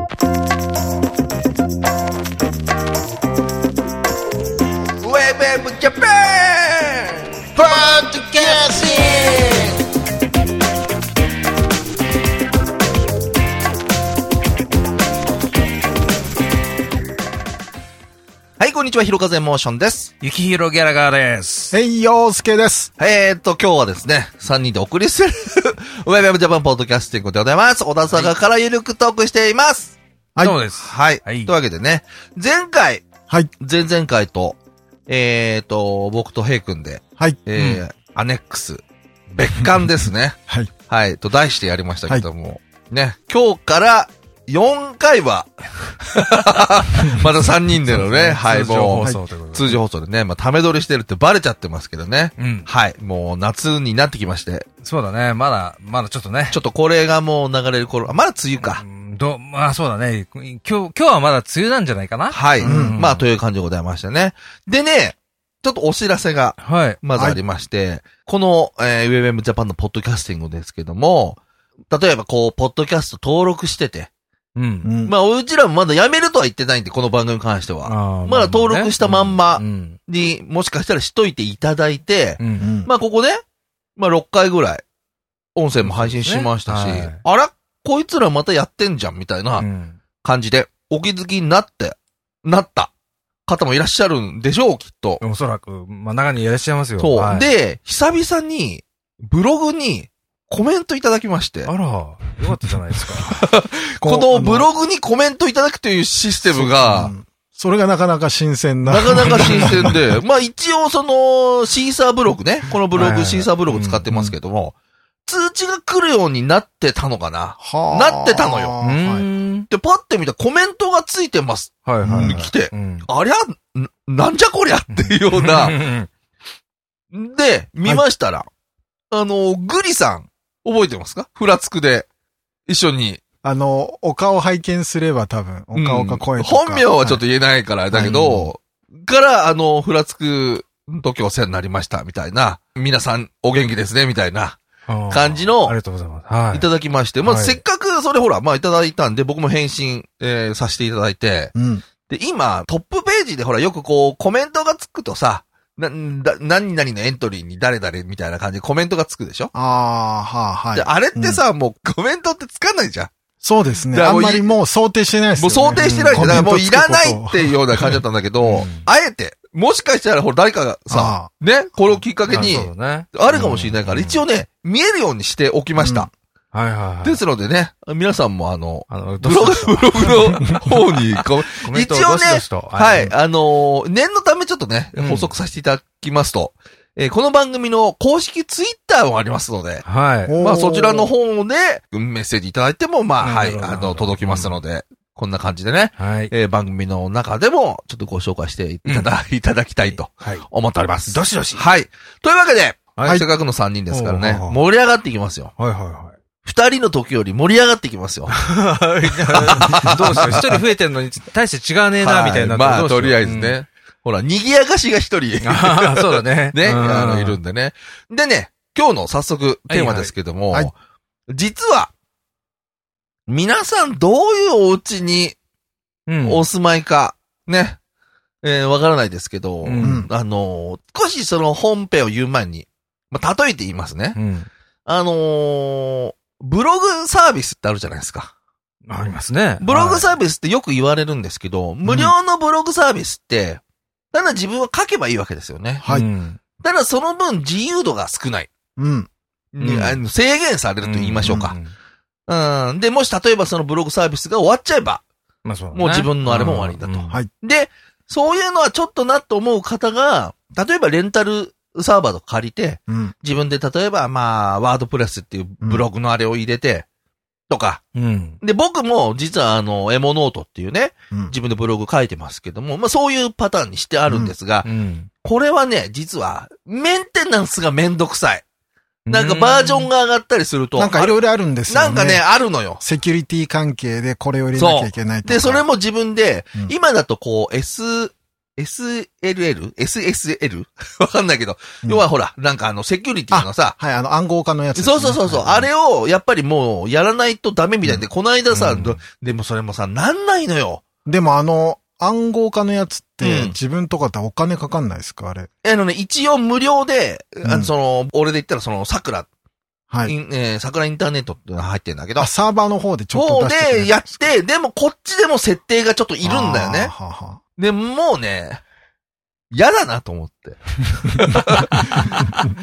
ウェブはひろかぜモーションです。ゆきひろギャラガーです。えいようすけです。えーっと、今日はですね、3人でお送りする、ウェブウェブジャパンポッドキャスティングでございます。小田坂からゆるくトークしています。はいそうです。はい。はいというわけでね、前回、はい。前々回と、えーっと、僕とヘイ君で、はい。えーアネックス、別館ですね。はい。はい、と題してやりましたけども、ね、今日から4回は、また3人でのね、はい、通常放もう、送ということで。通常放送でね、まあ、ため撮りしてるってバレちゃってますけどね。うん。はい、もう夏になってきまして、そうだね。まだ、まだちょっとね。ちょっとこれがもう流れる頃、あまだ梅雨かう。んど、まあそうだね。今日、今日はまだ梅雨なんじゃないかなはい、うんまあ、という感じでございましたね。でね、ちょっとお知らせが、はい。まずありまして、この、えー、ウェブエムジャパンのポッドキャスティングですけども、例えばこう、ポッドキャスト登録してて、うん。うん。まあ、うちらもまだやめるとは言ってないんで、この番組に関しては。まだ登録したまんまうん。に、もしかしたらしといていただいて、うん。うんまあ、ここね、まあ、6回ぐらい、音声も配信しましたし、あら、こいつらまたやってんじゃん、みたいなうん感じで、お気づきになって、なった方もいらっしゃるんでしょう、きっと。おそらく、まあ中にいらっしゃいますよ。そう。はい、で、久々に、ブログにコメントいただきまして、あら、よかったじゃないですか。このブログにコメントいただくというシステムが、うんそれがなかなか新鮮な。なかなか新鮮で、まあ一応その、シーサーブログね、このブログ、シーサーブログ使ってますけども、通知が来るようになってたのかなはあなってたのよ。で、パッて見たらコメントがついてます。はいはいはい。来てうん。ありゃ、んなんじゃこりゃっていうような。で、見ましたら、あの、グリさん、覚えてますか？フラつくで、一緒に。あの、お顔拝見すれば多分、お顔か声とか。本名はちょっと言えないから、だけど、から、あの、ふらつく時お世話になりました、みたいな。皆さん、お元気ですね、みたいな、感じのありがとうございます。はい。いただきまして。まあ、はいせっかく、それほら、まあ、いただいたんで、僕も返信、えーさせていただいて。うん。で、今、トップページでほら、よくこう、コメントがつくとさ、な、だ、何々のエントリーに誰々みたいな感じでコメントがつくでしょ、ああ、はあ、はい。で、あれってさ、もうコメントってつかないじゃん。そうですね。だからもうんあまりもう想定してないですね。う想定してないじゃん。だからもういらないっていうような感じだったんだけど、うんあえて、もしかしたらほら誰かがさ、ね、これをきっかけにあ、るかもしれないから、うん一応ね、見えるようにしておきました。はいはいはい。ですのでね、皆さんもあの、あの、ブログ、ブログの方に一応ねはい、。あのー念のためちょっとねうん、補足させていただきますと、えーこの番組の公式ツイッターもありますので、はい。まあそちらの方でメッセージいただいても、まあなはい、あの、届きますので、こんな感じでね、はい。えー番組の中でもちょっとご紹介していただ、いただきたいとはい。思っております。どしどし。はい。というわけで、はいせっかくの3人ですからね盛り上がっていきますよ。はいはいはい。二人の時より盛り上がっていきますよ。どうしよう。一人増えてんのに、大して違わねえな、みたいな。はいまあ、とりあえず。ね。ほら、賑やかしが一人。そうだね。ね、うんあの、いるんでね。でね、今日の早速テーマですけども、はいはい実は、皆さんどういうお家にうん。お住まいか、ね、えーわからないですけど、うんあのー少しその本編を言う前に、まあ、例えて言いますね。うん。あのーブログサービスってあるじゃないですか。ありますね。ブログーサービスってよく言われるんですけど、無料のブログサービスって、ただ自分は書けばいいわけですよね。はいうんただその分自由度が少ない。うん。にうんあの制限されると言いましょうか。んうん。で、もし例えばそのブログサービスが終わっちゃえば、まあそうだね。もう自分のあれも終わりだとうんはいで、そういうのはちょっとなと思う方が、例えばレンタルサーバーとか借りて、うん。自分で例えばまあ、ワードプレスっていうブログのあれを入れて、とか。うん。で、僕も実はあの、エモノートっていうね、うん。自分でブログ書いてますけども、まあそういうパターンにしてあるんですが、うん。これはね、実は、メンテナンスがめんどくさい。なんかバージョンが上がったりすると、なんかいろいろあるんですよね。なんかね、あるのよ。セキュリティ関係でこれを入れなきゃいけないとか。で、それも自分で、うん今だとこう、S、SLL?SSL? わかんないけど。うん要はほら、なんかあの、セキュリティのさ、はい、あの、暗号化のやつそうそうそうそう、はいあれを、やっぱりもう、やらないとダメみたいで、この間さ、うんどでもそれもさ、なんないのよ。でもあの、暗号化のやつって、うん自分とかってお金かかんないですか？あれ。あのね、一応無料で、あうんのその、俺で言ったらその、桜、はい。えー桜インターネットって入ってるんだけどあ、、サーバーの方でちょっと方出してくれるでやって、でもこっちでも設定がちょっといるんだよね。はあはで、もうね、嫌だなと思って。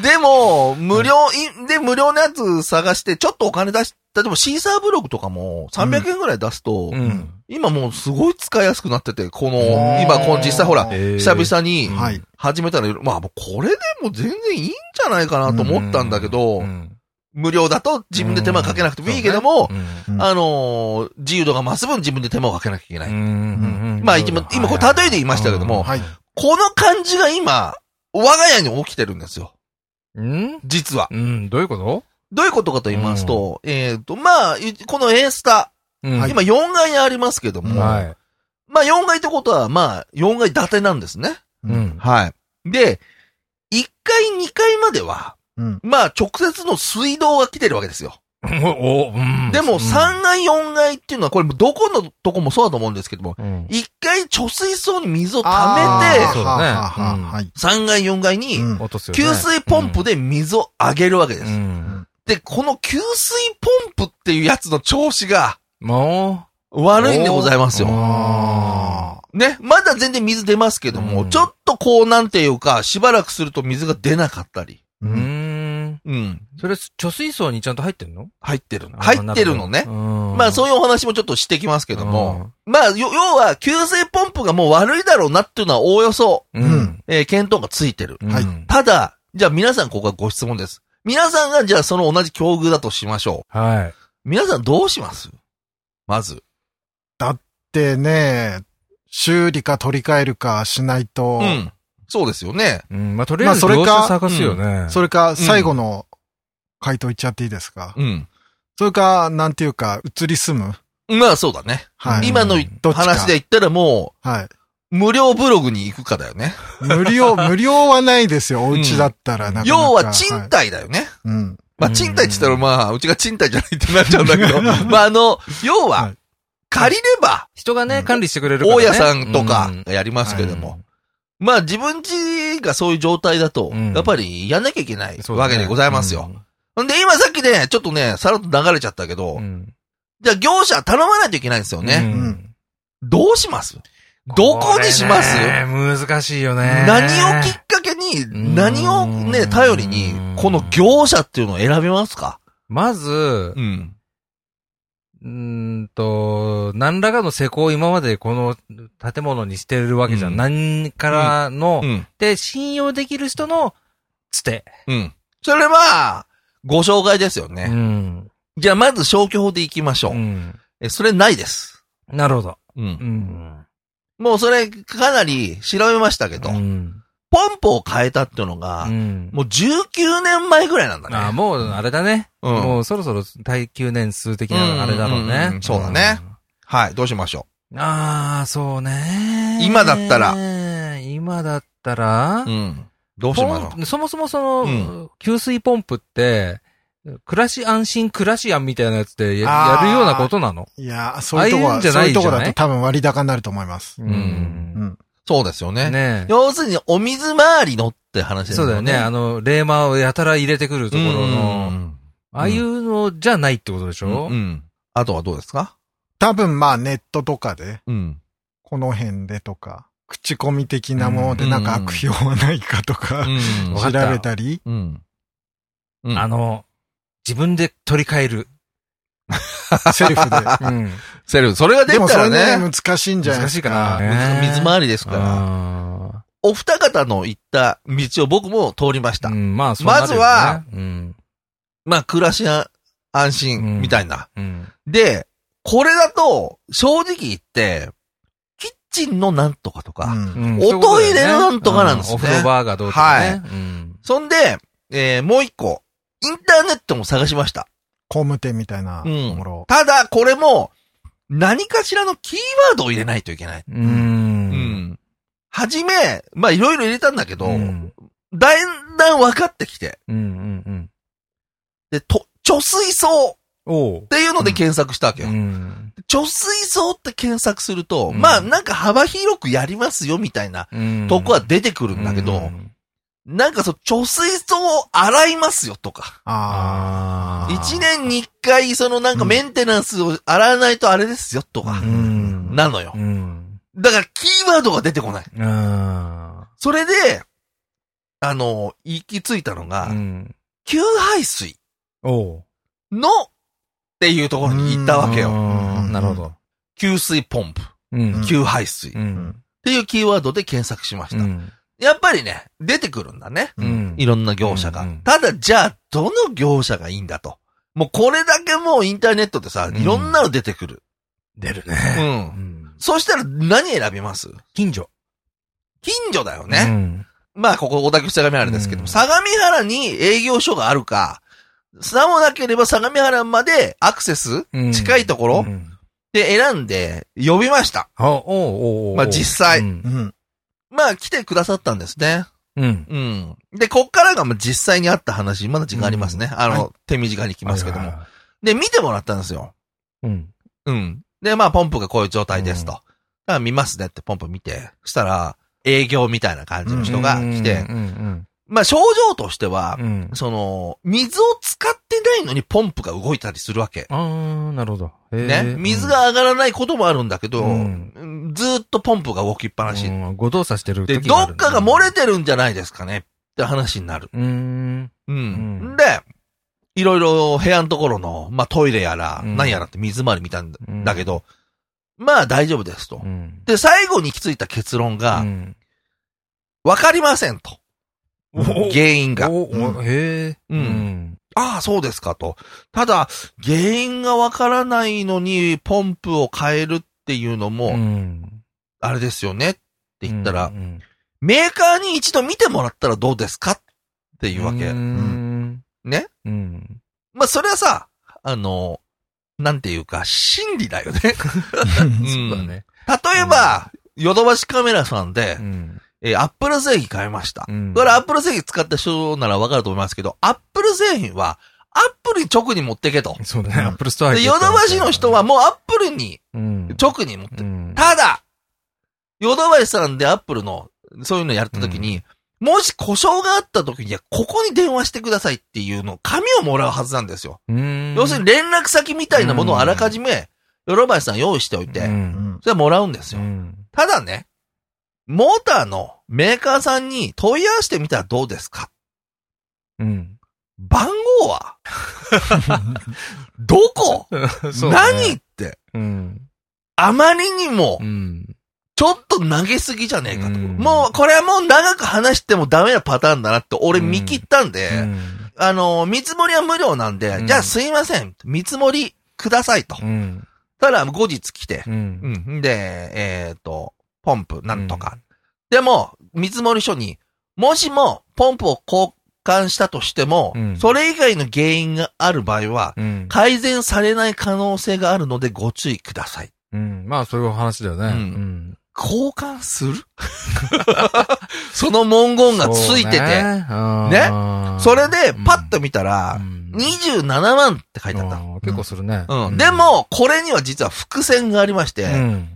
でも、無料、いで、無料のやつ探して、ちょっとお金出し、例えばシーサーブログとかも300円ぐらい出すと、うん。今もうすごい使いやすくなってて、この今この実際ほら、えー。久々にはい。始めたら、まあこれでも全然いいんじゃないかなと思ったんだけど、うん無料だと自分で手間かけなくてもいいけども、あのー自由度が増す分自分で手間をかけなきゃいけない。うんまあ今、今これ例えで言いましたけども、はい。この感じが今、我が家に起きてるんですよ。うん？実は。うん、どういうこと？どういうことかと言いますと、えっ、と、まあ、いこの A スタ、今4階にありますけども、はい。まあ4階ってことは、まあ4階建てなんですね。うん。はい。で、1階、2階までは、うん。まあ直接の水道が来てるわけですよ。お、おうんでも3階、4階っていうのは、これどこのとこもそうだと思うんですけども、うん1階貯水槽に水を溜めて、そうだねはあはあはあうんはい。3階、4階に給水ポンプで水をあげるわけです。うん。で、この給水ポンプっていうやつの調子がも悪いんでございますおよ。あね。まだ全然水出ますけども、うんちょっとこうなんていうか、しばらくすると水が出なかったり。ーう、ん。うん。それ、貯水槽にちゃんと入ってんの？入ってるの。入ってるのね。ままあそういうお話もちょっとしてきますけども。まあ、よ要は、給水ポンプがもう悪いだろうなっていうのはおおよそ、うん。うん。えー検討がついてる。はいうんただ、じゃあ皆さんここがご質問です。皆さんがじゃあその同じ境遇だとしましょう。はい。皆さんどうします？まず。でね、修理か取り替えるかしないと、うん。そうですよね。うん。まあ、とりあえず、まあそれか探すよね。それか最後の回答言っちゃっていいですか、うん。それか、なんていうか、移り住む？まあそうだね。はい。今のどっちか話で言ったらもはい。う、無料ブログに行くかだよね。無料、無料はないですよ、お家だったらなかなか。要は賃はい貸だよね。うん。まあ賃貸って言ったらまあ、うちが賃貸じゃないってなっちゃうんだけど、まああの、要は、はい借りれば、人がね、うん管理してくれるからね。大家さんとかやりますけども。まあ自分家がそういう状態だと、うんやっぱりやんなきゃいけないわけでございますよ。。ほんで今さっきね、ちょっとね、さらっと流れちゃったけど、うん。じゃあ業者頼まないといけないんですよね。うんどうします？どこにします？難しいよね。何をきっかけに、ん何をね、頼りに、この業者っていうのを選びますか？まず、うん。うーんと、何らかの施工を今までこの建物にしてるわけじゃん。うん何からの、うん。で、信用できる人の、つて。うん。それは、ご紹介ですようね。ん。じゃあまず消去法でいきましょう。うん。え、それないです。なるほど。う。うんん。もうそれかなり調べましたけど、うん。ポンプを変えたっていうのが、うん。もう19年前ぐらいなんだね。あ、もう、あれだね。うん。もうそろそろ耐久年数的なあれだろううんうんねうん。そうだねはい、どうしましょうん。ああ、そうね。今だったら。今だったらう。うん。どうしましょポンそもそもその、うん給水ポンプって、暮らし安心暮らしやんみたいなやつでやるようなことなの？いや、そういうとこは、ああいうんじゃそういうとこだと多分割高になると思います。う。うんん。そうですよね。ね要するに、お水回りのって話ですそうだよね。あの、レーマーをやたら入れてくるところうの、んああいうのじゃないってことでしうんょうん。あとはどうですか？多分まあネットとかで、うん。この辺でとか、口コミ的なものでなんか悪用はないかとか、うん 調べたり、うん。うんあの、自分で取り替える。セルフで。うん。セルフ。それが出でもたらそれね、ね、難しいんじゃないですか。難しいかな水水回りですから。あお二方の行った道を僕も通りましたー。うん、まあ、ねまずは、うん。まあ、暮らしや安うん心みたいな。うん。で、これだと、正直言って、キッチンのなんとかとか、うんうんおトイレのなんとかなんですねうお風呂場がどうとかね。うんそんで、えーもう一個、インターネットも探しました。工務店みたいなとうんころ。ただ、これも、何かしらのキーワードを入れないといけない。う。うんん。はじめ、まあいろいろ入れたんだけど、うん。だんだん分かってきて、うんうんうん。で、と、貯水槽っ。ていうので検索したわけよ。うん。貯水槽って検索すると、うんまあなんか幅広くやりますよみたいなうんとこは出てくるんだけど、うんなんかそう、貯水槽を洗いますよとか、ああ。一年に一回そのなんかメンテナンスを洗わないとあれですよとか、うん。なのよう。ん。だからキーワードが出てこない。あそれで、あの、行き着いたのあ。が、うん。給排水おう。のっていうところに行ったわけよ。うんなるほど。給水ポンプ、うん。給排水っうん。ていうキーワードで検索しました。うん。やっぱりね、出てくるんだね。うん。いろんな業者が。うんうんただ、じゃあ、どの業者がいいんだと。もうこれだけもうインターネットでさ、んいろんなの出てくる。出るう。ね。ん。そしたら何選びます？近所。近所だようね。ん。まあ、ここ、小田急相模原ですけども、うん相模原に営業所があるか、さもなければ相模原までアクセスうん近いところうんで選んで呼びました。あ、おうおうおうまあ実際うんう。ん。まあ、来てくださったんですね。うん。うん。で、こっからがまあ実際にあった話、まだ時間ありますね。あの、は手短に行きますけども。はいはいはい。で、見てもらったんですよ。うん。うん。で、まあ、ポンプがこういう状態ですと。だから見ますねってポンプ見て、そしたら、営業みたいな感じの人が来て、うんうんまあ、症状としてはうん。う、ん。その、水を使ってないのにポンプが動いたりするわけ。ああ、なるほど。へね？ー水、が上がらないこともあるんだけど、うんうんずーっとポンプが動きっぱうなし。ん、誤動作してるで、どっかが漏れてるんじゃないですかねって話になる。うーん。うん。うんで、いろいろ部屋のところの、まあ、トイレやら、うん何やらって水回り見たんだけど、まあ大丈夫ですとう。ん。で、最後に行き着いた結論がう、んわかりませんと。お 原因が。へえ。うんああ、そうですかと。ただ、原因がわからないのに、ポンプを変えるっていうのうも、ん。あれですよねって言ったら、うんメーカーに一度見てもらったらどうですかっていうわけ。うん。ね？うん。まあ、それはさ、あの、なんていうか、真理だよね。そうだね。例えば、ヨドバシカメラさんでう、ん。えーアップル製品買いました。うんこれアップル製品使った人ならわかると思いますけど、アップル製品は、アップルに直に持ってけと。そうだね。アップルストアで、ヨドバシの人はもうアップルにうん。直に持ってる。うん。ただ、ヨドバシさんでアップルの、そういうのやった時に、もし故障があった時には、ここに電話してくださいっていうの、紙をもらうはずなんですよ。うん。要するに連絡先みたいなものをあらかじめ、ヨドバシさん用意しておいて、う。うんん。それはもらうんですよ。うん。ただね、モーターのメーカーさんに問い合わせてみたらどうですか？うん。番号は？どこ、ね何って、うん。あまりにもう、ん。ちょっと投げすぎじゃねえかと。うんもう、これはもう長く話してもダメなパターンだなって俺見切ったんで、うんあの、見積もりは無料なんで、うんじゃあすいません、見積もりくださいと。うん。ただ、後日来て、うん。うん。で、えっ、と、ポンプ、なんとか。でも、見積もり書に、もしも、ポンプを交換したとしても、うんそれ以外の原因がある場合は、うん。改善されない可能性があるのでご注意ください。うん。まあ、そういう話だよね。うんうん。交換する？その文言がついてて、ねそれで、パッと見たら、二27万って書いてあった。結構するね。うん。で、も、これには実は伏線がありまして、うん。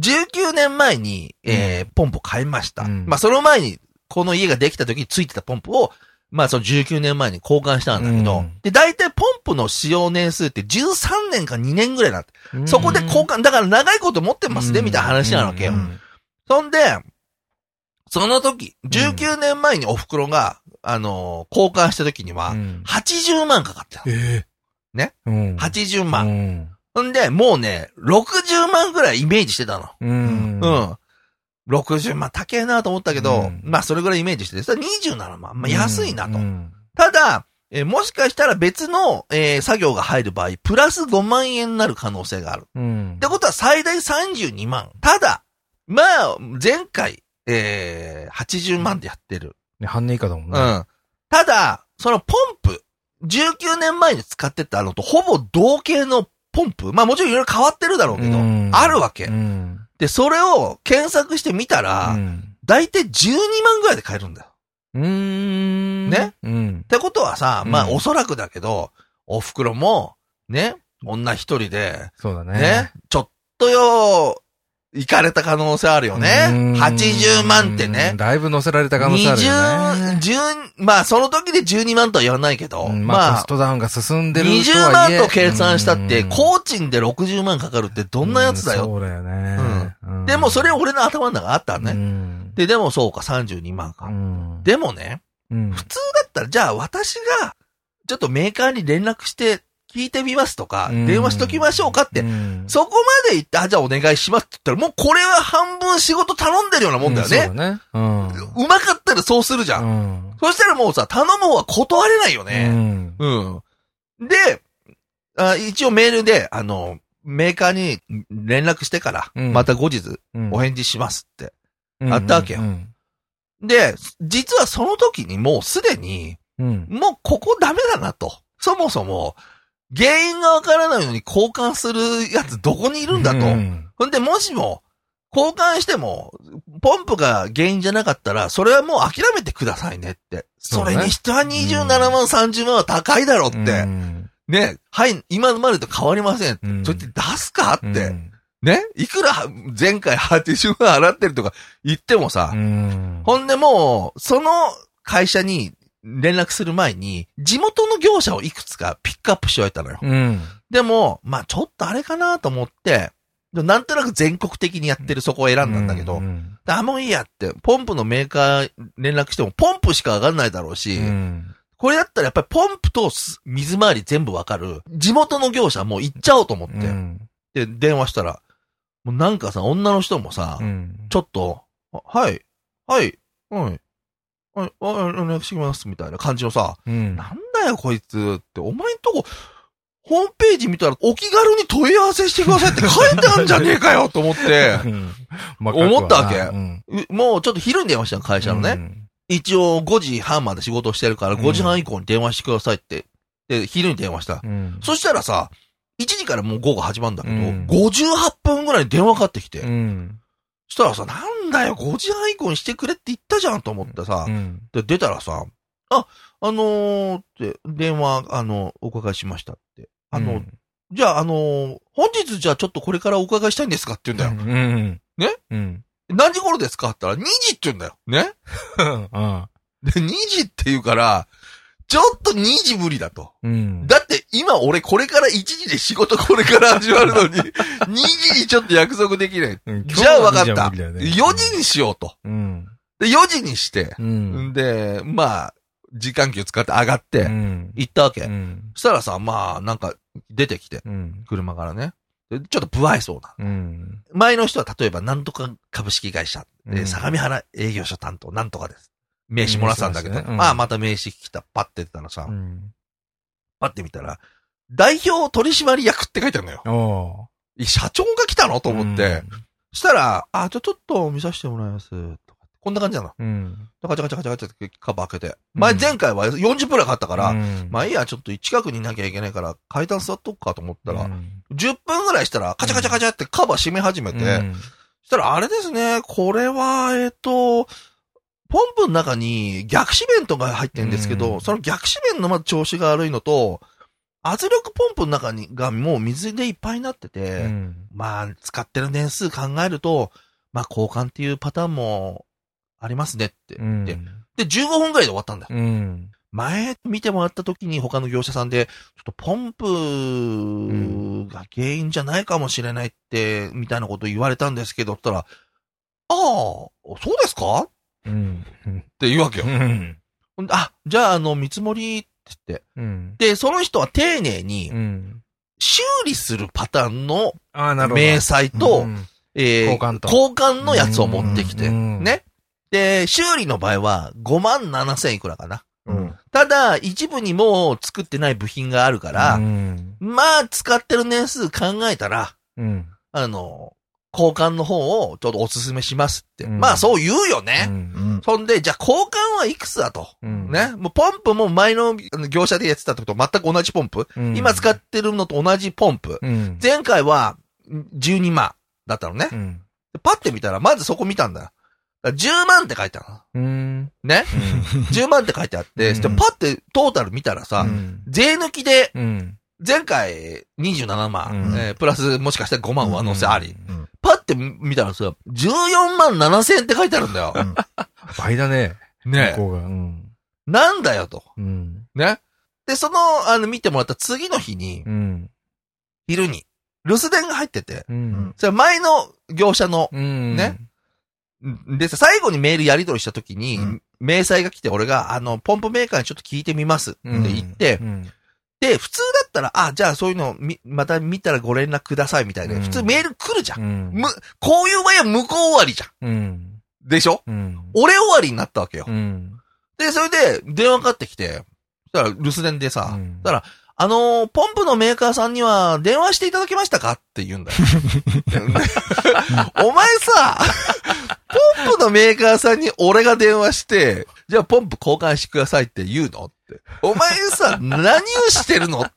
19年前に、えーポンプを買いました。うんまあ、その前に、この家ができた時についてたポンプを、まあ、その19年前に交換したんだけど、うんで、大体ポンプの使用年数って13年か2年ぐらいなって。うんそこで交換、だから長いこと持ってますね、みたいな話なわけよ。うんそんで、その時、19年前にお袋が、あのー交換した時には、うん80万かかってたの。ええ。ね？うん。80う万。ん。ほんで、もうね、60万ぐらいイメージしてたの。うん。うん。60万高えなと思ったけど、うんまあそれぐらいイメージしてて、それ27万。まあ安いなと。うんただ、えーもしかしたら別の、えー作業が入る場合、プラス5万円になる可能性がある。うんってことは最大32万。ただ、まあ、前回、えー、80万でやってる。ね半値以下だもんうね。ん。ただ、そのポンプ、19年前に使ってたのとほぼ同型のポンプ、まあもちろんいろいろ変わってるだろうけど、うんあるわけ。うん。で、それを検索してみたら、うん。だいたい12万ぐらいで買えるんだよ。うーん。ね？うんっ。てことはさ、まあうんおそらくだけど、お袋も、ね、女一人で、そうだね。ね、ちょっとよ、行かれた可能性あるよね。うん80万ってねうん。だいぶ乗せられた可能性あるよね。20、10、まあその時で12万とは言わないけど、うんまあ、コまあス、トダウンが進んでると20はいえ万と計算したって、うん工賃で60万かかるってどんなやつだよ？うんそうだよね。うんでもそれ俺の頭の中あったのね。ねで、でもそうか、32万か。うん。でもね、うん、普通だったら、じゃあ私が、ちょっとメーカーに連絡して聞いてみますとか、うん電話しときましょうかって、うんそこまで言って、あ、じゃあお願いしますって言ったら、もうこれは半分仕事頼んでるようなもんだよね。うんそうだね。うん。うまかったらそうするじゃん。うん。そしたらもうさ、頼む方は断れないようね。ん。うん。で、あ一応メールで、あの、メーカーに連絡してから、うんまた後日うんお返事しますって。うんあったわけようん。で、実はその時にもうすでに、うん。もうここダメだなと。そもそも、原因がわからないのに交換するやつどこにいるんだと。うんほんで、もしも、交換しても、ポンプが原因じゃなかったら、それはもう諦めてくださいねって。それにしては27万、30万は高いだろって。うんね、はい、今までと変わりません。うんそれって出すかって。うんね、いくら前回80万払ってるとか言ってもさ、うん。ほんでもう、その会社に連絡する前に、地元の業者をいくつかピックアップしておいたのよ。うん。でも、まあちょっとあれかなと思って、でなんとなく全国的にやってるそこを選んだんだけど、うんあ、もういいやって、ポンプのメーカー連絡しても、ポンプしかわかんないだろうし、うん。これだったらやっぱりポンプとす水回り全部わかる、地元の業者もう行っちゃおうと思って、うん。で、電話したら、もうなんかさ、女の人もさ、うん。ちょっと、あはい、はい、はい、はい、おお願いします、みたいな感じのさ、うん。なんだよこいつって、お前んとこ、ホームページ見たらお気軽に問い合わせしてくださいって書いてあるんじゃねえかよと思って、思ったわけもうちょっと昼に電話したの、会社のね。うん一応5時半まで仕事してるからうん5時半以降に電話してくださいって。で、昼に電話した。うん。そしたらさ、1時からもう午後始まるんだけど、うん58分ぐらいに電話かかってきて、したらさ、なんだよ、5時半以降にしてくれって言ったじゃんと思ってさ、うん。で、出たらさ、あ、あのー、って、電話、あの、お伺いしましたって。あの、じゃあ、あのー本日じゃあちょっとこれからお伺いしたいんですかって言うんだよ。うん。ね？うん。何時頃ですかって言ったら、2時って言うんだよ。ね？うん。で、2時って言うから、ちょっと2時無理だと。うん。だって今俺これから1時で仕事これから始まるのに、2時にちょっと約束できない。うんじゃあ分かった。今日は無理だよね4時にしようと。うん。で、4時にして、うん。で、まあ、時間給使って上がって、うん。行ったわけ。うん。そしたらさ、まあ、なんか、出てきて、うん。車からね。でちょっと不愛想な。うん。前の人は例えば、なんとか株式会社、でうん相模原営業所担当、なんとかです。名刺もらってたんだけど、うんまあ、また名刺来た、パッて出たらさ、うん。パッて見たら、代表取締役って書いてあるのよ。社長が来たのと思って、。したら、あ、じゃあちょっと見させてもらいます。こんな感じなの。うん。ガチャガチャガチャガチャってカバー開けて。前、前回は40分くらいかかったから、うんまあいいや、ちょっと近くにいなきゃいけないから、階段座っとくかと思ったら、うん10分ぐらいしたら、カチャカチャカチャってカバー閉め始めて、うんそしたら、あれですね、これは、えっ、と、ポンプの中に逆四面とか入ってるんですけど、うんその逆四面のまず調子が悪いのと、圧力ポンプの中にがもう水でいっぱいになってて、うんまあ、使ってる年数考えると、まあ、交換っていうパターンもありますねって言って。で、15分ぐらいで終わったんだよ。うん。前見てもらった時に他の業者さんで、ちょっとポンプが原因じゃないかもしれないって、みたいなこと言われたんですけど、ったら、ああ、そうですか？っうん。て言うわけよう。ん。あ、じゃあ、あの、見積もりって言って。うん。で、その人は丁寧にうん。修理するパターンのああ、なるほど。明細と、うんえー交換と交換のやつを持ってきて、うんね。で、修理の場合は5万7千いくらかな。うん。ただ、一部にもう作ってない部品があるから、うん。まあ、使ってる年数考えたら、うん。あの、交換の方をちょっとお勧めしますって。うんまあ、そう言うよね。うんうん。そんで、じゃあ交換はいくつだと。うんね。もうポンプも前の業者でやってた時と全く同じポンプ。うん今使ってるのと同じポンプ。うん。前回はん12万だったのね。うん。でパッて見たら、まずそこ見たんだよ。だから10万って書いてあるの。うん。ね ?10 万って書いてあって、うんでパッてトータル見たらさ、うん。税抜きで、うん。前回27万、うんえープラスもしかしたら5万上乗せあり。うんパッて見たらさ、14万7千円って書いてあるんだよ。うん倍だね。ね向こうが。うん。なんだよと。うん。ね。で、その、あの、見てもらった次の日に、うん。昼に、留守電が入ってて、うん。それ前の業者の、うん。ね。でさ、最後にメールやり取りした時に、うん明細が来て、俺が、あの、ポンプメーカーにちょっと聞いてみますってうん。言って、うん。で、普通だったら、あ、じゃあそういうのみ、また見たらご連絡くださいみたいな、うん普通メール来るじゃん。うん。む、こういう場合は向こう終わりじゃん。うん。でしょ？うん。俺終わりになったわけよ。うん。で、それで、電話かかってきて、そしたら留守電でさ、うんだから、あのーポンプのメーカーさんには電話していただけましたかって言うんだよ。お前さ、ポンプのメーカーさんに俺が電話して、じゃあポンプ交換してくださいって言うの？お前さ、何をしてるのって。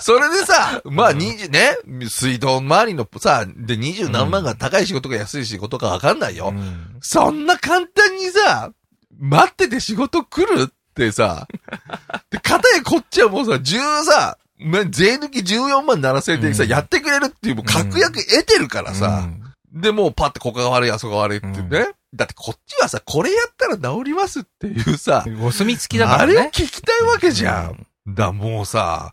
それでさ、まあ20ね、水道周りのさ、で20何万が高い仕事か安い仕事かわかんないよ。うん。そんな簡単にさ、待ってて仕事来るってさ、で、片やこっちはもうさ、10さ、ま税抜き14万7千円でさ、うん。やってくれるっていう、もう確約得てるからさ、で、もうパッてここが悪い、あそこが悪いってね。うんだってこっちはさ、これやったら治りますっていうさ、うんお墨付きだからね。あれを聞きたいわけじゃん。だ、もうさ、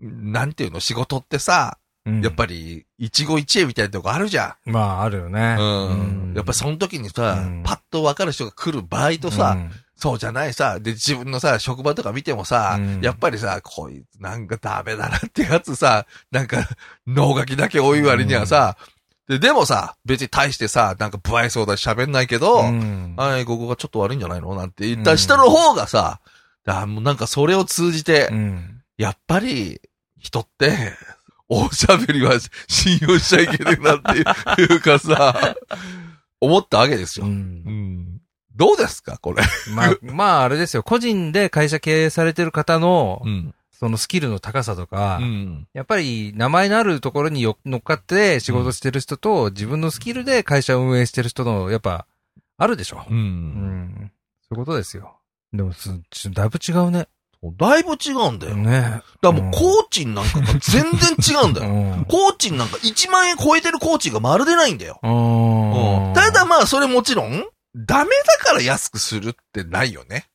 なんていうの、仕事ってさ、うん。やっぱり、一期一会みたいなとこあるじゃん。まあ、あるよね。うん。やっぱその時にさ、うんパッと分かる人が来る場合とさ、うんそうじゃないさ、で、自分のさ、職場とか見てもさ、うんやっぱりさ、こいつなんかダメだなってやつさ、なんか、脳書きだけ多い割にはさ、で、でもさ、別に対してさ、なんか不愛想だし喋んないけど、うんはい、ここがちょっと悪いんじゃないのなんて言った人の方がさ、あもうなんかそれを通じて、うん。やっぱり、人って、おしゃべりは信用しちゃいけないなっていうかさ、思ったわけですう。よ。うんん。どうですかこれ？まあ、まあ、あれですよ。個人で会社経営されてる方の、ん。そのスキルの高さとか、うん。やっぱり名前のあるところによ乗っかって仕事してる人と、自分のスキルで会社を運営してる人の、やっぱ、あるでしょ。う。うんん。そういうことですよ。でもす、ちだいぶ違うね。だいぶ違うんだよ。だかね。らもう、コーチンなんかが全然違うんだよ。うん。コーチンなんか1万円超えてるコーチがまるでないんだよ。うんただまあ、それもちろん、ダメだから安くするってないよね。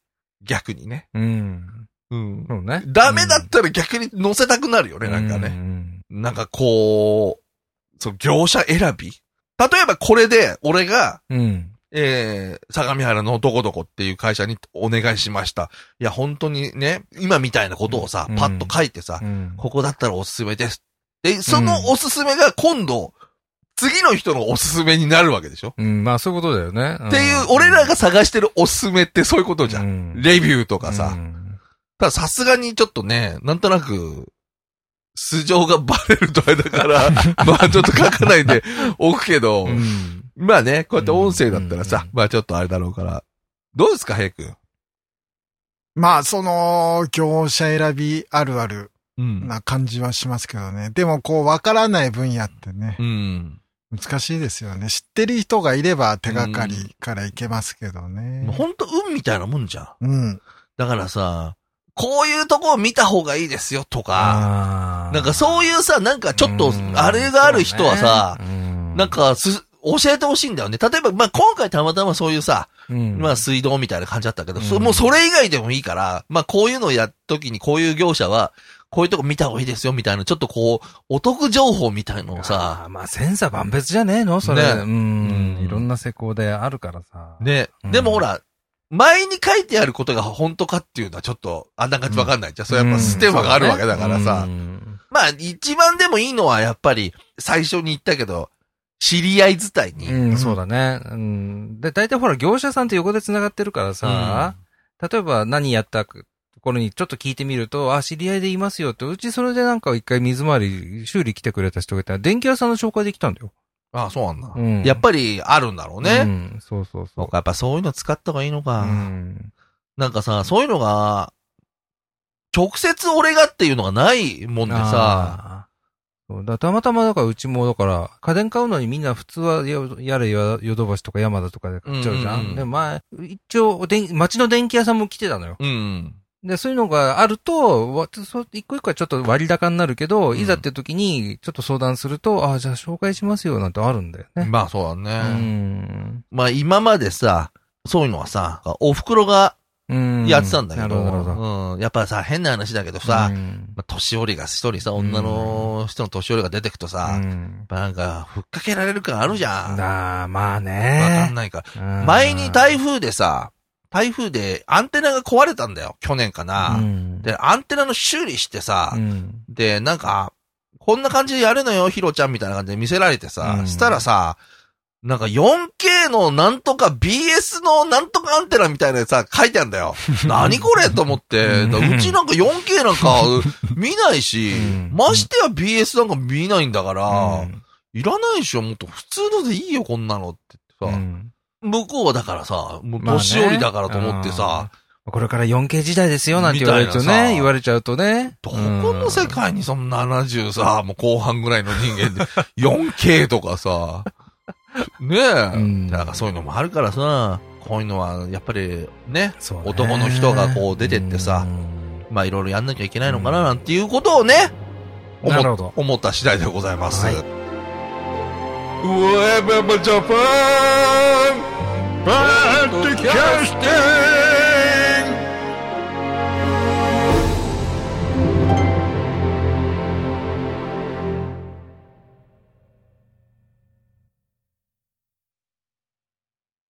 逆にね。うん。うん。そうね。ダメだったら逆に乗せたくなるよね、なんかね。ね。なんかこう、その業者選び例えばこれで、俺が、うん。えー、相模原のどこどこっていう会社にお願いしました。いや、本当にね、今みたいなことをさ、うんパッと書いてさ、うん。ここだったらおすすめです。で、そのおすすめが今度、次の人のおすすめになるわけでしょ、うん、まあそういうことだよね。っていう、俺らが探してるおすすめってそういうことじゃん。んレビューとかさ。うんたださすがにちょっとね、なんとなく、素性がバレるとあれだから、まあちょっと書かないでおくけど、うんまあね、こうやって音声だったらさ、うんまあちょっとあれだろうから。どうですか、ヘイ君？まあ、その、業者選びあるあるうん。な感じはしますけどね。でも、こう、わからない分野ってねう、ん。難しいですよね。知ってる人がいれば手がかりからいけますけどね。ほんと運みたいなもんじゃん。うん。だからさ、こういうとこを見た方がいいですよとか、なんかそういうさ、なんかちょっとう、ん。あれがある人はさ、ね。なん、かす、教えてほしいんだよね。例えば、まあ、今回たまたまそういうさ、うん。まあ、水道みたいな感じだったけど、うん。そもうそれ以外でもいいから、まあ、こういうのをやっときに、こういう業者は、こういうとこ見た方がいいですよ、みたいな、ちょっとこう、お得情報みたいのをさ、まあ、千差万別じゃねえの？それ。ね。うん。うん。いろんな施工であるからさ。ね、うん。でもほら、前に書いてあることが本当かっていうのはちょっと、あんな感じわかんないじゃん。それやっぱステマがあるわけだからさ。うんまあ、一番でもいいのはやっぱり、最初に言ったけど、知り合い伝いに、うん、そうだね。うん。で、大体ほら、業者さんって横で繋がってるからさ、例えば何やったところにちょっと聞いてみると、あ、知り合いでいますよって、うちそれでなんか一回水回り修理来てくれた人がいたら、電気屋さんの紹介できたんだよ。ああ、そうなんだ。うん。やっぱりあるんだろうね。うん、そうそうそそうやっぱそういうの使った方がいいのか。うん。なんかさ、そういうのが、直接俺がっていうのがないもんでさ、あそうだたまたまだからうちもだから、家電買うのにみんな普通はややれやヨドバシとかヤマダとかで買っちゃうじゃん。うんうんうんで、前、一応、でん街の電気屋さんも来てたのよ。うん。で、そういうのがあると、わそう一個一個はちょっと割高になるけど、うんいざって時にちょっと相談すると、ああ、じゃあ紹介しますよなんてあるんだよね。まあそうだうね。ん。まあ今までさ、そういうのはさ、お袋がうん。やってたんだけど、なるほど、なるほど。うん。やっぱさ、変な話だけどさ、うんまあ、年寄りが一人さ、女の人の年寄りが出てくとさ、なんか、ふっかけられる感あるじゃん。わなあ、まあかねん。ないか前に台風でさ、台風でアンテナが壊れたんだよ。去年かな。うん。で、アンテナの修理してさ、うん。で、なんか、こんな感じでやるのよ、ヒロちゃんみたいな感じで見せられてさ、うん。したらさ、なんか 4K のなんとか BS のなんとかアンテナみたいなやつさ、書いてあるんだよ。何これと思って、うちなんか 4K なんか 見ないし、うん。ましてや BS なんか見ないんだから、うん。いらないでしょ、もっと普通のでいいよ、こんなのってさ、うん向こうはだからさ、年寄りだからと思ってさ、これから 4K 時代ですよなんて言われるとね、言われちゃうとね。どこの世界にそんな70さ、もう後半ぐらいの人間で 4K とかさ、ねえ、ん。なんかそういうのもあるからさ、こういうのはやっぱりね、ね。男の人がこう出てってさうん。まあいろいろやんなきゃいけないのかななんていうことをね、思った次第でございます。はいウェブジ